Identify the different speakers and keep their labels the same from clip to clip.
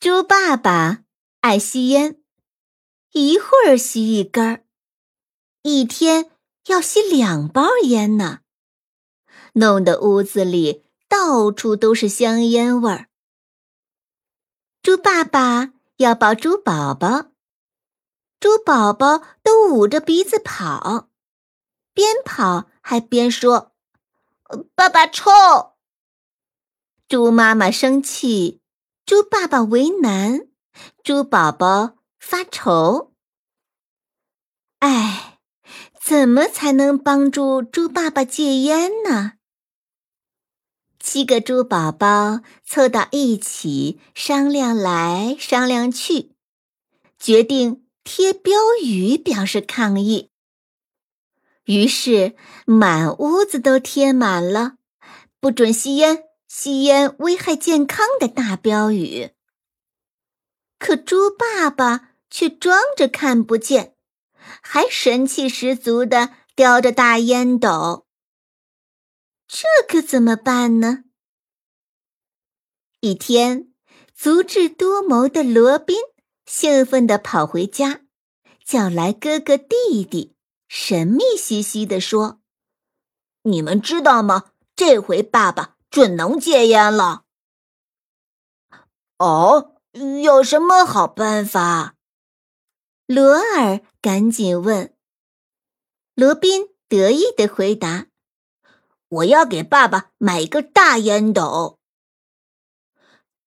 Speaker 1: 猪爸爸爱吸烟，一会儿吸一根儿，一天要吸两包烟呢，弄得屋子里到处都是香烟味儿。猪爸爸要抱猪宝宝，猪宝宝都捂着鼻子跑，边跑还边说：“爸爸臭。”猪妈妈生气。猪爸爸为难，猪宝宝发愁。哎，怎么才能帮助猪爸爸戒烟呢？七个猪宝宝凑到一起商量来商量去，决定贴标语表示抗议。于是满屋子都贴满了“不准吸烟”。吸烟危害健康的大标语，可猪爸爸却装着看不见，还神气十足的叼着大烟斗。这可怎么办呢？一天，足智多谋的罗宾兴奋地跑回家，叫来哥哥弟弟，神秘兮兮地说：“你们知道吗？这回爸爸。”准能戒烟了。
Speaker 2: 哦，有什么好办法？
Speaker 1: 罗尔赶紧问。罗宾得意的回答：“
Speaker 2: 我要给爸爸买一个大烟斗。”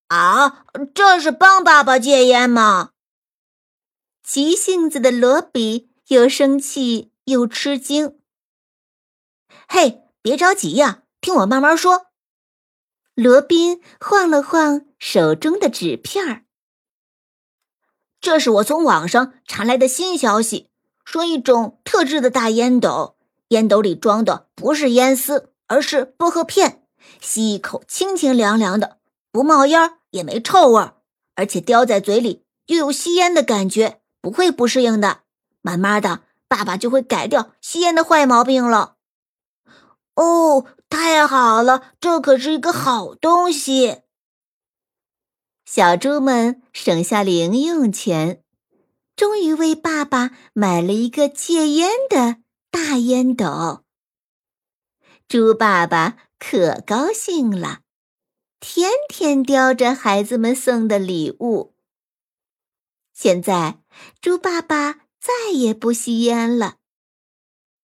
Speaker 2: 啊，这是帮爸爸戒烟吗？
Speaker 1: 急性子的罗比又生气又吃惊。
Speaker 2: 嘿，别着急呀，听我慢慢说。
Speaker 1: 罗宾晃了晃手中的纸片儿。
Speaker 2: 这是我从网上查来的新消息，说一种特制的大烟斗，烟斗里装的不是烟丝，而是薄荷片，吸一口清清凉凉的，不冒烟也没臭味儿，而且叼在嘴里又有吸烟的感觉，不会不适应的。慢慢的，爸爸就会改掉吸烟的坏毛病了。哦。太好了，这可是一个好东西。
Speaker 1: 小猪们省下零用钱，终于为爸爸买了一个戒烟的大烟斗。猪爸爸可高兴了，天天叼着孩子们送的礼物。现在，猪爸爸再也不吸烟了。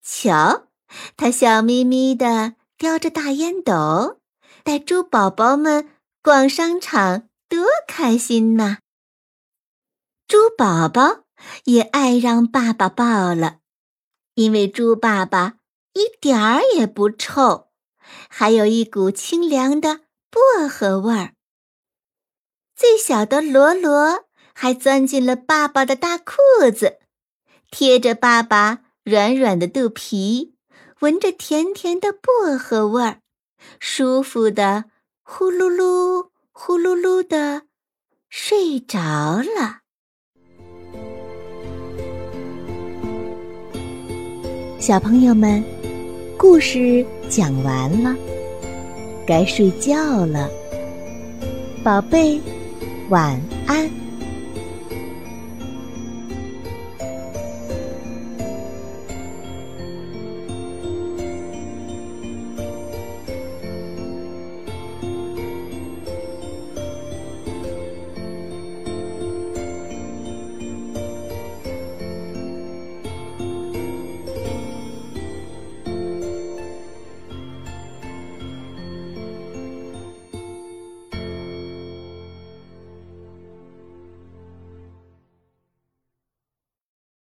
Speaker 1: 瞧，他笑眯眯的。叼着大烟斗，带猪宝宝们逛商场，多开心呐！猪宝宝也爱让爸爸抱了，因为猪爸爸一点儿也不臭，还有一股清凉的薄荷味儿。最小的罗罗还钻进了爸爸的大裤子，贴着爸爸软软的肚皮。闻着甜甜的薄荷味儿，舒服的呼噜噜、呼噜噜的睡着了。小朋友们，故事讲完了，该睡觉了，宝贝，晚安。